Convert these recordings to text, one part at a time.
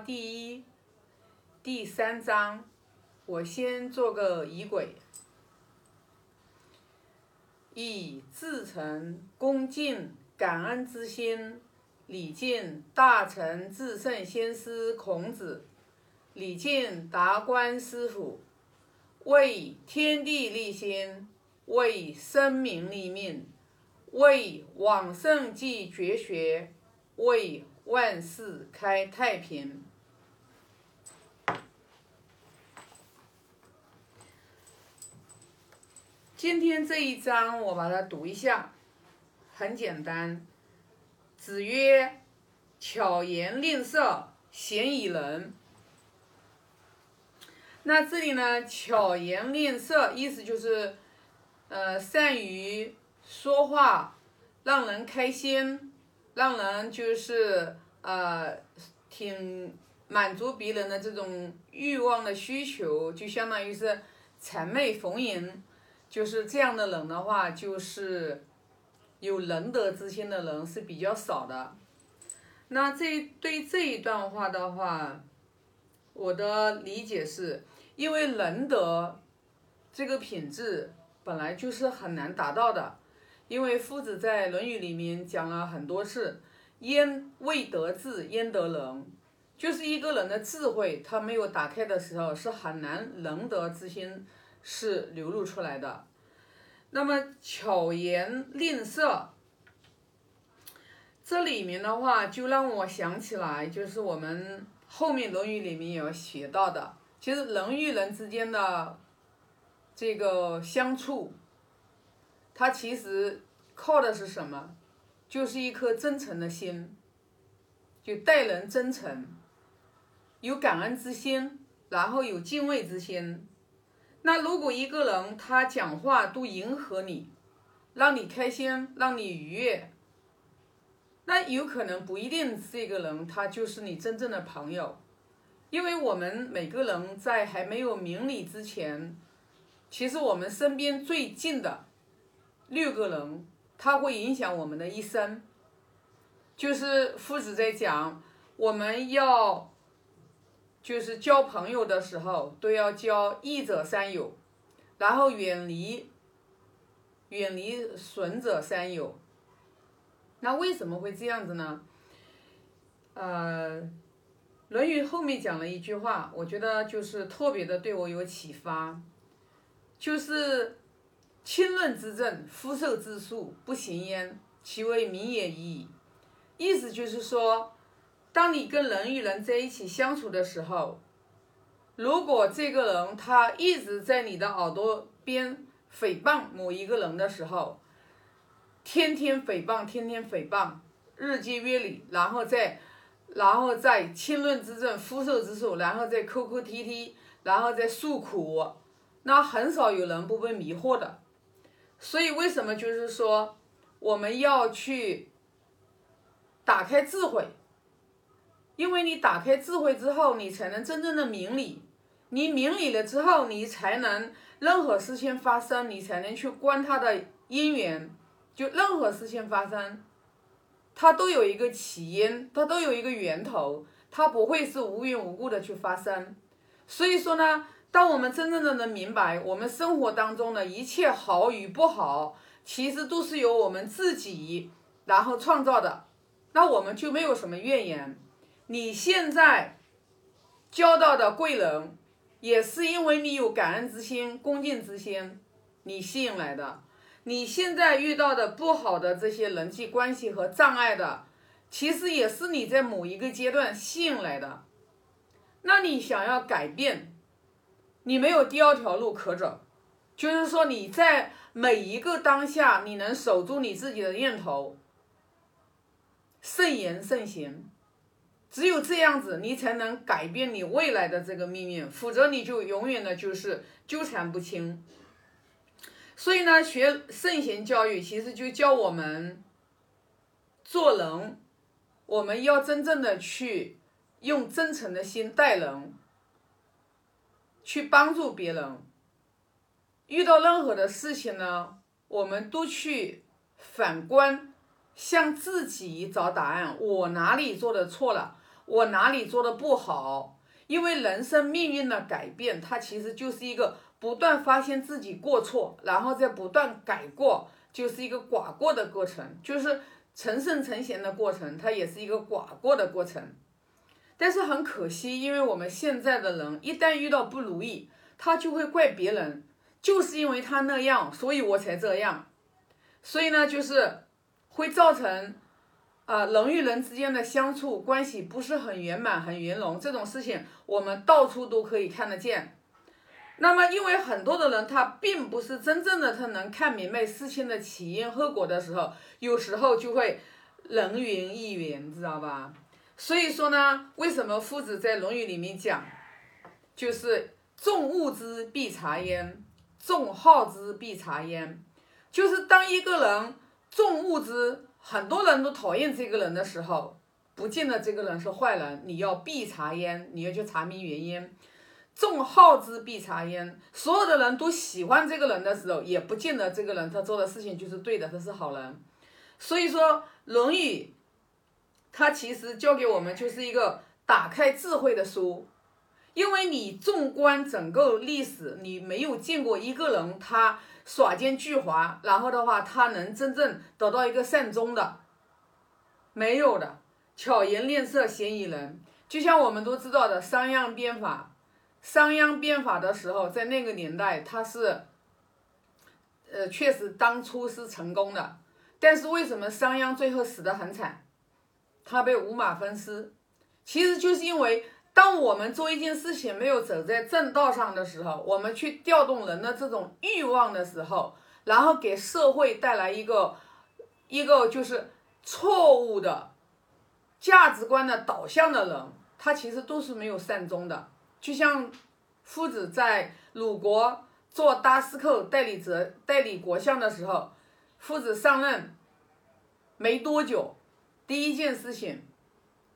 第一、第三章，我先做个仪轨，以至诚恭敬感恩之心，礼敬大成至圣先师孔子，礼敬达观师傅，为天地立心，为生民立命，为往圣继绝学，为万世开太平。今天这一章我把它读一下，很简单。子曰：“巧言令色，鲜矣仁。”那这里呢，“巧言令色”意思就是，呃，善于说话，让人开心，让人就是呃，挺满足别人的这种欲望的需求，就相当于是谄媚逢迎。就是这样的人的话，就是有仁德之心的人是比较少的。那这对这一段话的话，我的理解是，因为仁德这个品质本来就是很难达到的。因为夫子在《论语》里面讲了很多次，“焉未得志，焉得仁”，就是一个人的智慧他没有打开的时候，是很难仁德之心。是流露出来的。那么巧言令色，这里面的话就让我想起来，就是我们后面《论语》里面有写到的，其实人与人之间的这个相处，它其实靠的是什么？就是一颗真诚的心，就待人真诚，有感恩之心，然后有敬畏之心。那如果一个人他讲话都迎合你，让你开心，让你愉悦，那有可能不一定这个人他就是你真正的朋友，因为我们每个人在还没有明理之前，其实我们身边最近的六个人，他会影响我们的一生。就是夫子在讲，我们要。就是交朋友的时候都要交益者三友，然后远离远离损者三友。那为什么会这样子呢？呃，《论语》后面讲了一句话，我觉得就是特别的对我有启发，就是“亲论之政，夫受之术，不行焉，其为民也已。”意思就是说。当你跟人与人在一起相处的时候，如果这个人他一直在你的耳朵边诽谤某一个人的时候，天天诽谤，天天诽谤，日积月累，然后再，然后再亲论之政，夫受之术，然后再哭哭啼啼，然后再诉苦，那很少有人不被迷惑的。所以为什么就是说我们要去打开智慧？因为你打开智慧之后，你才能真正的明理。你明理了之后，你才能任何事情发生，你才能去观它的因缘。就任何事情发生，它都有一个起因，它都有一个源头，它不会是无缘无故的去发生。所以说呢，当我们真正的能明白，我们生活当中的一切好与不好，其实都是由我们自己然后创造的，那我们就没有什么怨言。你现在交到的贵人，也是因为你有感恩之心、恭敬之心，你吸引来的。你现在遇到的不好的这些人际关系和障碍的，其实也是你在某一个阶段吸引来的。那你想要改变，你没有第二条路可走，就是说你在每一个当下，你能守住你自己的念头，慎言慎行。只有这样子，你才能改变你未来的这个命运，否则你就永远的就是纠缠不清。所以呢，学圣贤教育其实就教我们做人，我们要真正的去用真诚的心待人，去帮助别人。遇到任何的事情呢，我们都去反观，向自己找答案，我哪里做的错了？我哪里做的不好。因为人生命运的改变，它其实就是一个不断发现自己过错，然后再不断改过，就是一个寡过的过程，就是成圣成贤的过程，它也是一个寡过的过程。但是很可惜，因为我们现在的人一旦遇到不如意，他就会怪别人，就是因为他那样，所以我才这样。所以呢，就是会造成。啊，人与人之间的相处关系不是很圆满、很圆融，这种事情我们到处都可以看得见。那么，因为很多的人他并不是真正的他能看明白事情的起因后果的时候，有时候就会人云亦云，知道吧？所以说呢，为什么夫子在《论语》里面讲，就是众恶之必察焉，众好之必察焉，就是当一个人众恶之。很多人都讨厌这个人的时候，不见得这个人是坏人。你要必查焉，你要去查明原因。众好之必察焉，所有的人都喜欢这个人的时候，也不见得这个人他做的事情就是对的，他是好人。所以说，《论语》它其实教给我们就是一个打开智慧的书，因为你纵观整个历史，你没有见过一个人他。耍奸巨猾，然后的话，他能真正得到一个善终的，没有的。巧言令色，嫌疑人。就像我们都知道的商鞅变法，商鞅变法的时候，在那个年代，他是，呃，确实当初是成功的。但是为什么商鞅最后死得很惨？他被五马分尸，其实就是因为。当我们做一件事情没有走在正道上的时候，我们去调动人的这种欲望的时候，然后给社会带来一个一个就是错误的价值观的导向的人，他其实都是没有善终的。就像夫子在鲁国做大司寇代理者代理国相的时候，夫子上任没多久，第一件事情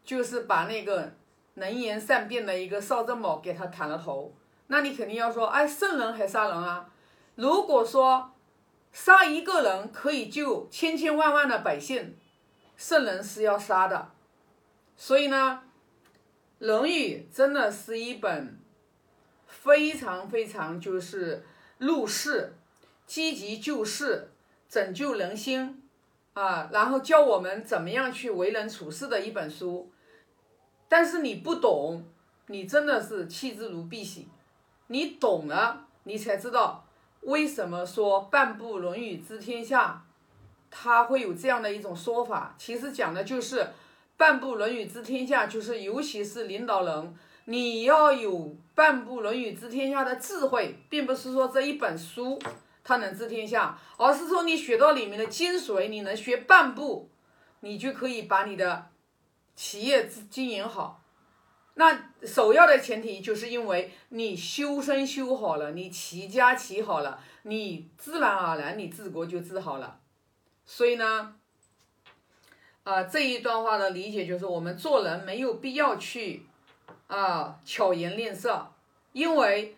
就是把那个。能言善辩的一个邵正宝给他砍了头，那你肯定要说，哎，圣人还杀人啊？如果说杀一个人可以救千千万万的百姓，圣人是要杀的。所以呢，《论语》真的是一本非常非常就是入世、积极救世、拯救人心啊，然后教我们怎么样去为人处事的一本书。但是你不懂，你真的是弃之如敝屣。你懂了，你才知道为什么说半部《论语》知天下，他会有这样的一种说法。其实讲的就是半部《论语》知天下，就是尤其是领导人，你要有半部《论语》知天下的智慧，并不是说这一本书它能治天下，而是说你学到里面的精髓，你能学半部，你就可以把你的。企业经营好，那首要的前提就是因为你修身修好了，你齐家齐好了，你自然而然你治国就治好了。所以呢，啊这一段话的理解就是我们做人没有必要去啊巧言令色，因为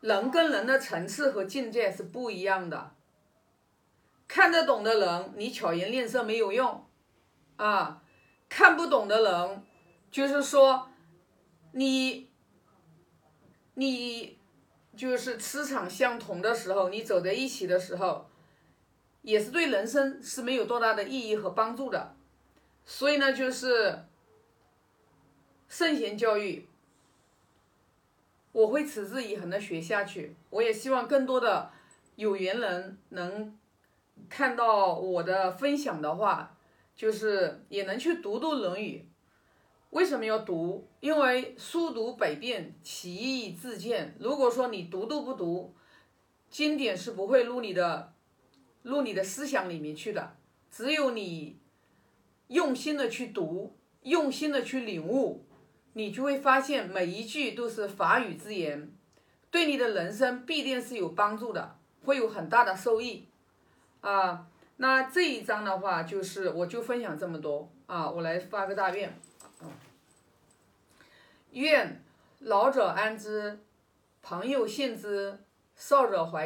人跟人的层次和境界是不一样的。看得懂的人，你巧言令色没有用啊。看不懂的人，就是说，你，你就是磁场相同的时候，你走在一起的时候，也是对人生是没有多大的意义和帮助的。所以呢，就是圣贤教育，我会持之以恒的学下去。我也希望更多的有缘人能看到我的分享的话。就是也能去读读《论语》，为什么要读？因为书读百遍，其义自见。如果说你读都不读，经典是不会入你的入你的思想里面去的。只有你用心的去读，用心的去领悟，你就会发现每一句都是法语之言，对你的人生必定是有帮助的，会有很大的受益啊。那这一章的话，就是我就分享这么多啊，我来发个大愿，愿老者安之，朋友信之，少者怀。